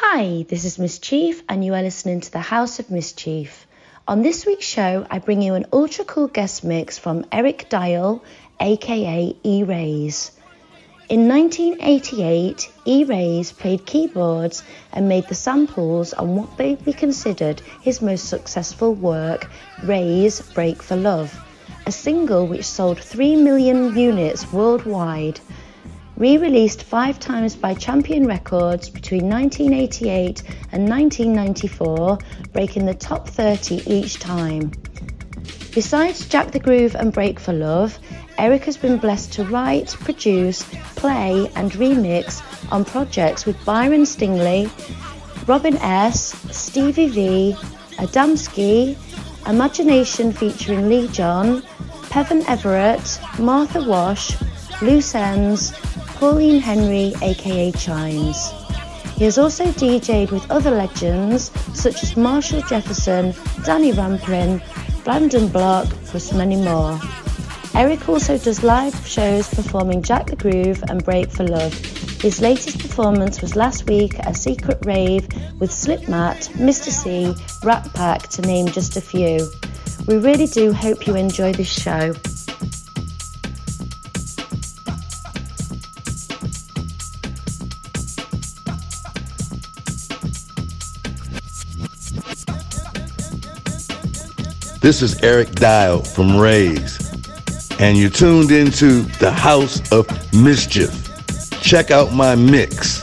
Hi, this is Miss Chief, and you are listening to the House of Miss Chief. On this week's show, I bring you an ultra cool guest mix from Erique Dial, aka E Rays. In 1988, E Rays played keyboards and made the samples on what may be considered his most successful work, Raze Break for Love, a single which sold 3 million units worldwide. Re released five times by Champion Records between 1988 and 1994, breaking the top 30 each time. Besides Jack the Groove and Break for Love, Erique has been blessed to write, produce, play, and remix on projects with Byron Stingley, Robin S., Stevie V, Adamski, Imagination featuring Lee John, Peven Everett, Martha Wash, Loose Ends, Pauline Henry aka Chimes. He has also DJed with other legends such as Marshall Jefferson, Danny Rampling, Brandon Block, plus many more. Erique also does live shows performing Jack the Groove and Break for Love. His latest performance was last week at a secret rave with Slipmat, Mr. C, Rat Pack, to name just a few. We really do hope you enjoy this show. This is Erique Dial from Raze, and you're tuned into the House of Miss Chief. Check out my mix.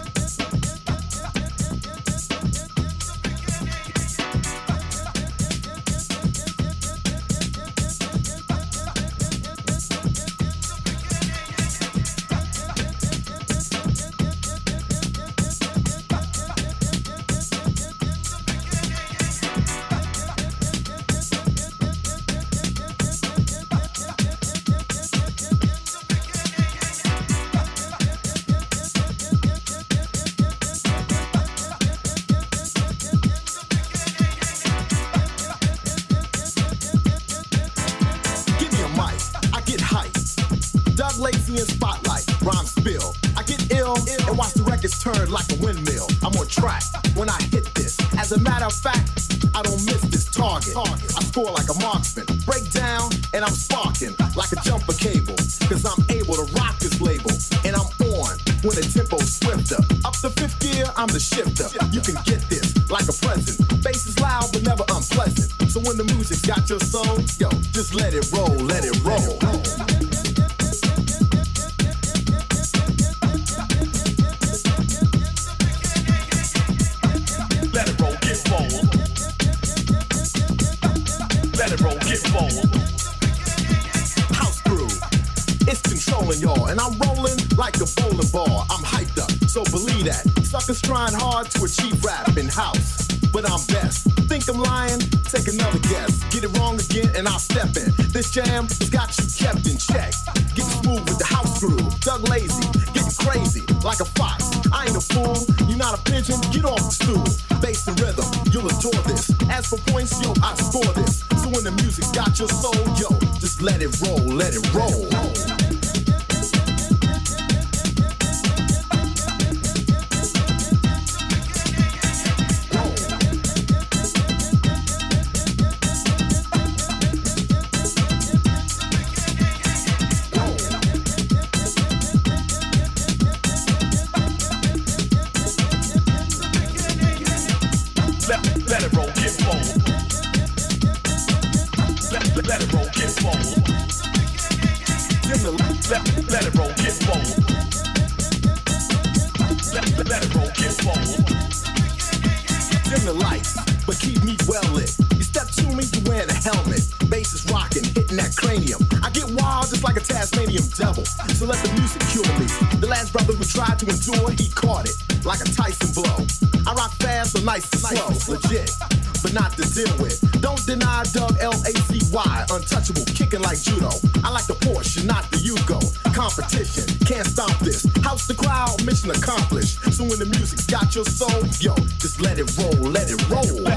Yo, just let it roll. Let it roll,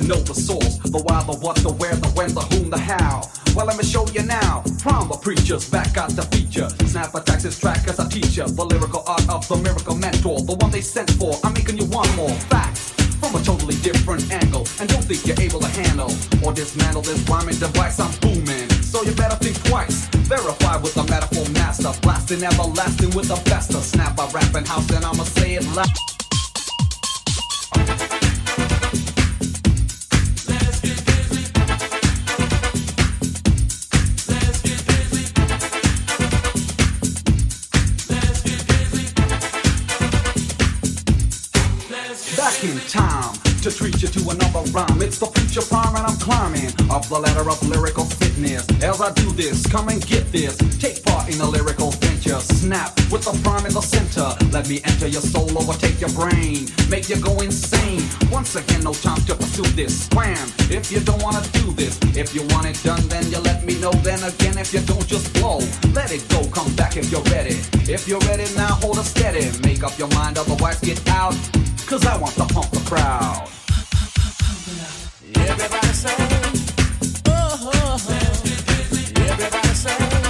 to know the source, the why, the what, the where, the when, the whom, the how. Well, let me show you now. From the preachers back got the feature. Snap attacks his track as a teacher. The lyrical art of the miracle mentor, the one they sent for. I'm making you one more facts from a totally different angle. And don't think you're able to handle or dismantle this rhyming device I'm booming. So you better think twice. Verify with the metaphor master. Blasting everlasting with the Back in time to treat you to another rhyme. It's the future prime and I'm climbing up the ladder of lyrical fitness. As I do this, come and get this. Take part in a lyrical venture. Snap with the prime in the center. Let me enter your soul, overtake your brain. Make you go insane. Once again, no time to pursue this. Scram if you don't wanna do this. If you want it done, then you let me know. Then again, if you don't, just blow. Let it go, come back if you're ready. If you're ready now, hold it steady. Make up your mind, otherwise get out. Cause I want to pump the crowd. Everybody say, oh, oh, oh. Everybody say,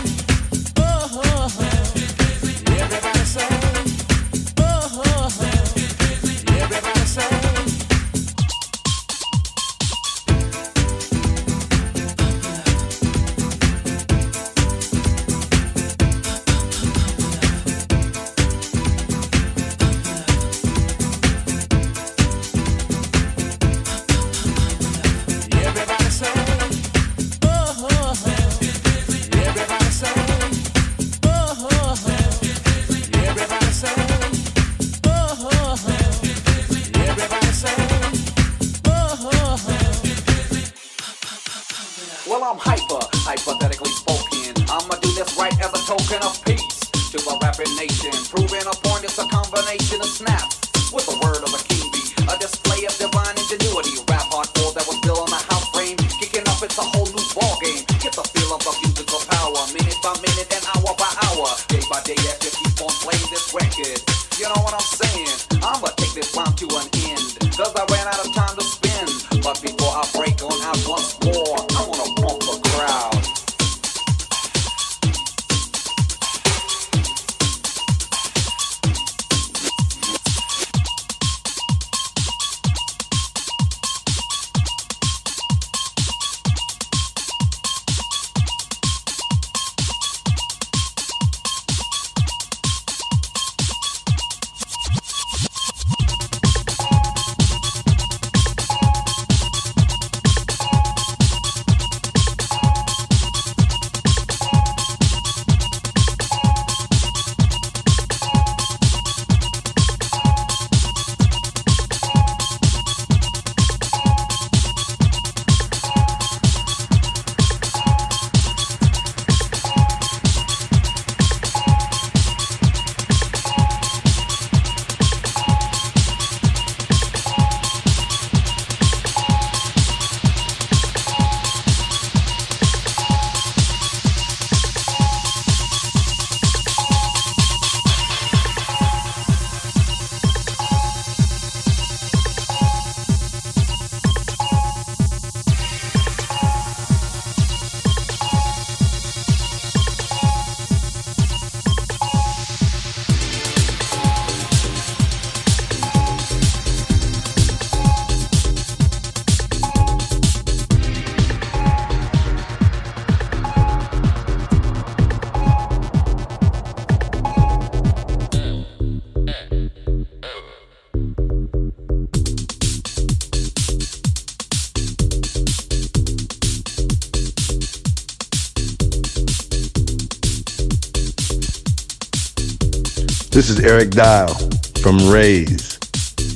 This is Erique Dial from Raze,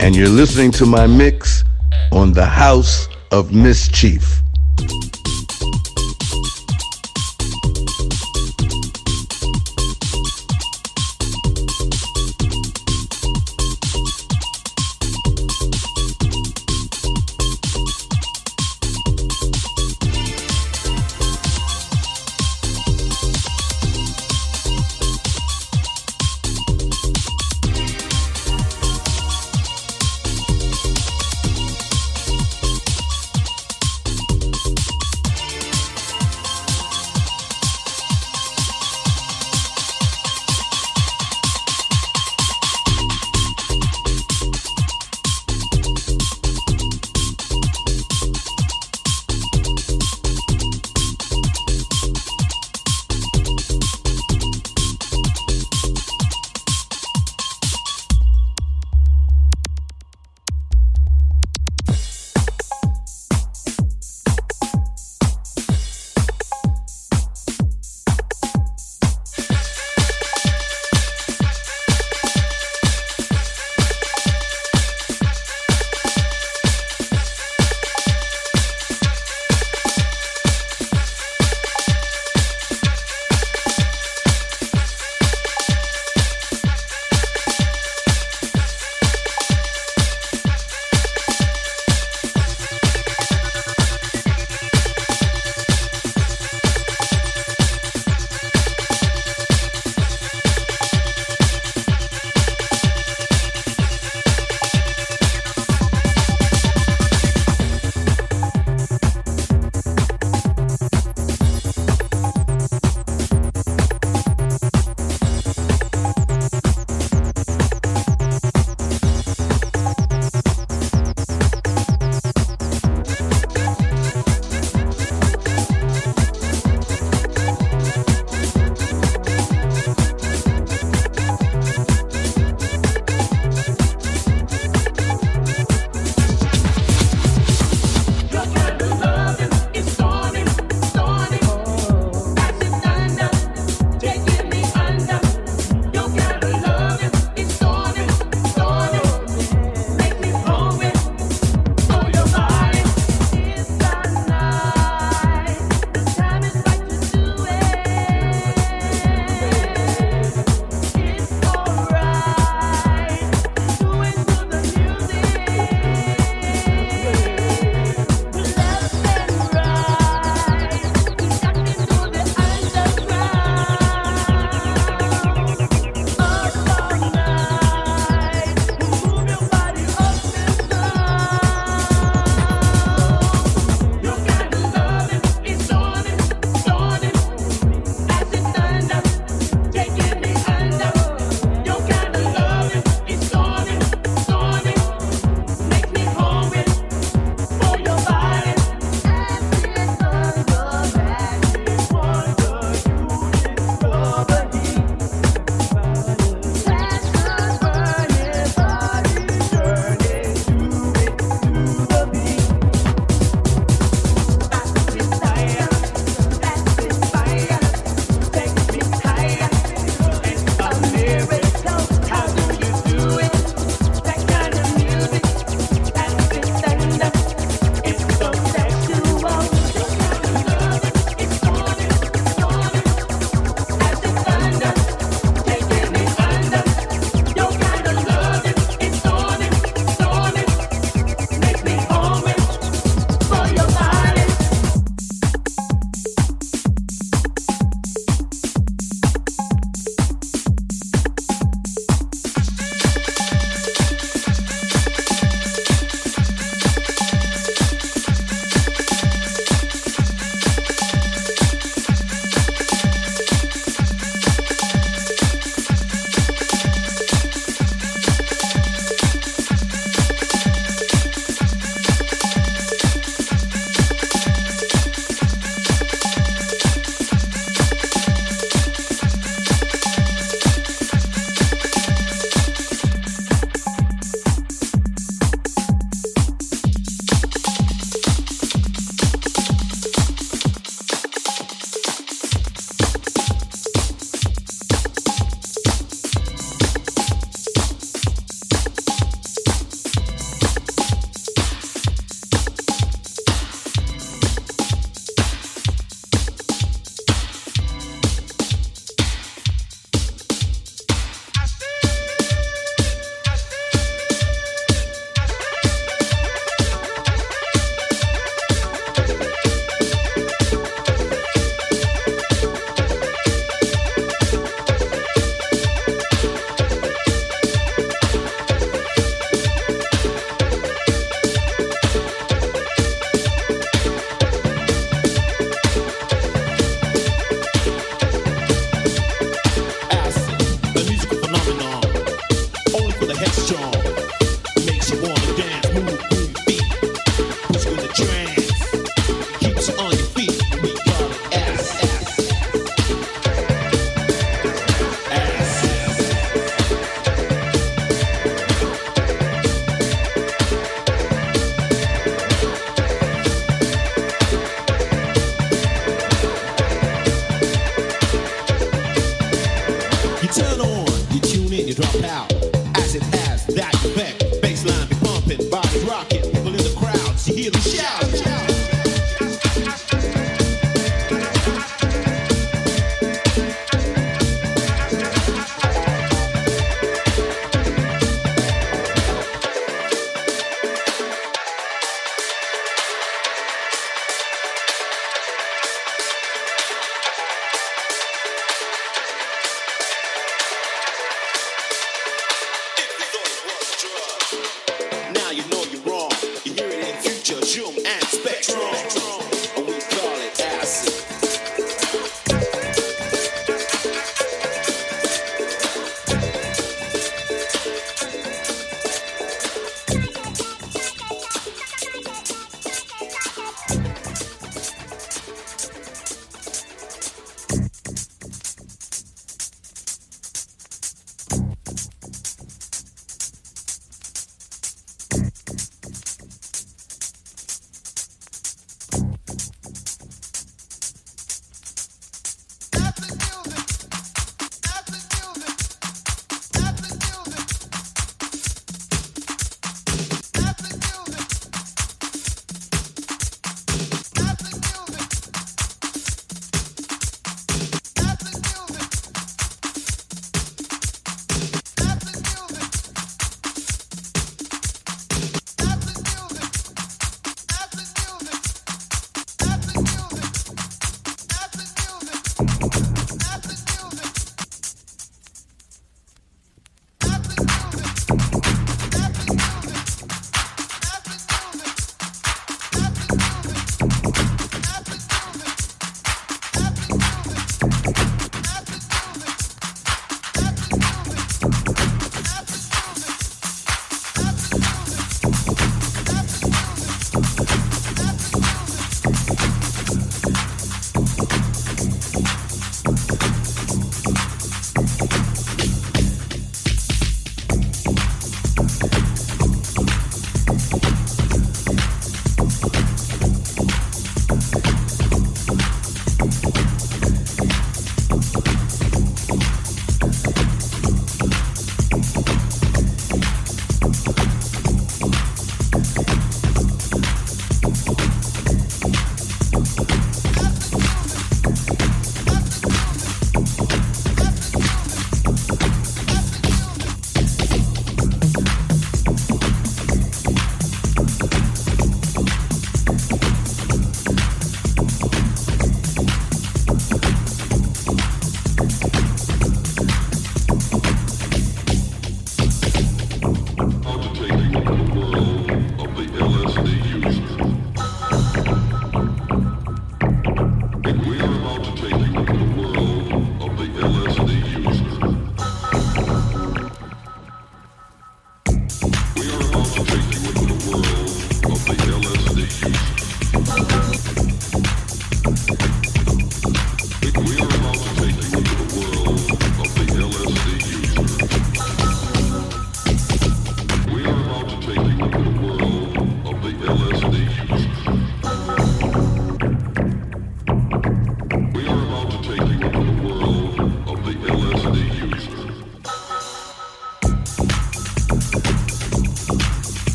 and you're listening to my mix on the House of Miss Chief.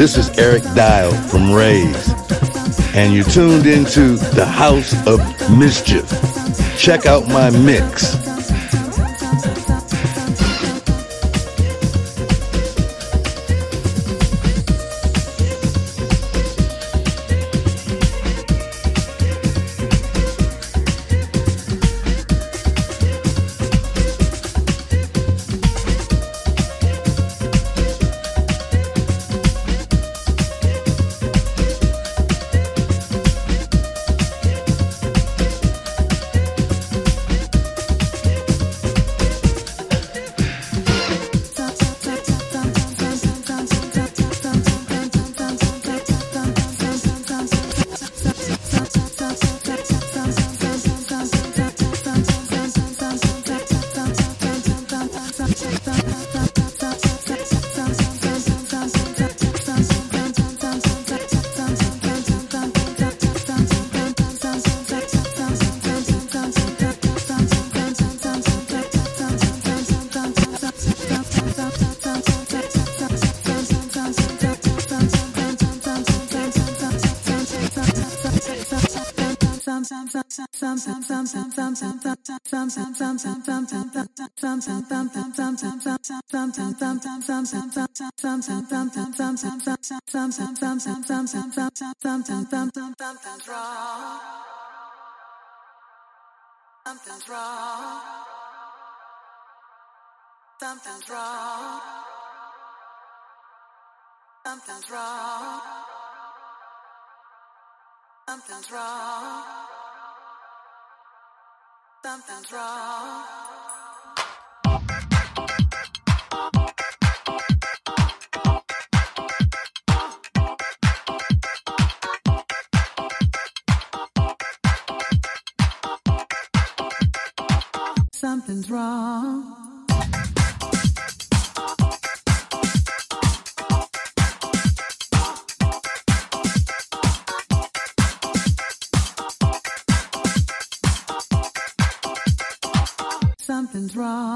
This is Erique Dial from Raze, and you tuned into the House of Miss Chief. Check out my mix. Something's wrong. Something's wrong. Something's wrong. Something's wrong. Something's wrong. Something's wrong. and wrong.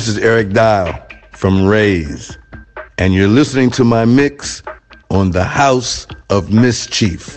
This is Erique Dial from Raze, and you're listening to my mix on the House of Miss Chief.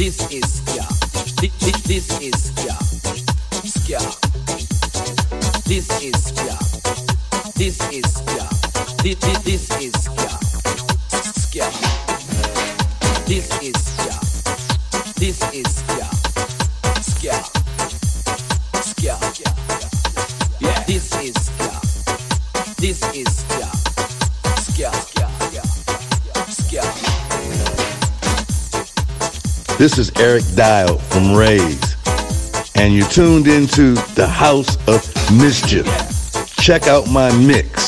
This is ska. This, this, this is ska. Ska. This is ska. This is ska. This, this, this is ska. Ska. This is This is Erique Dial from Raze, and you're tuned into the House of Miss Chief. Check out my mix.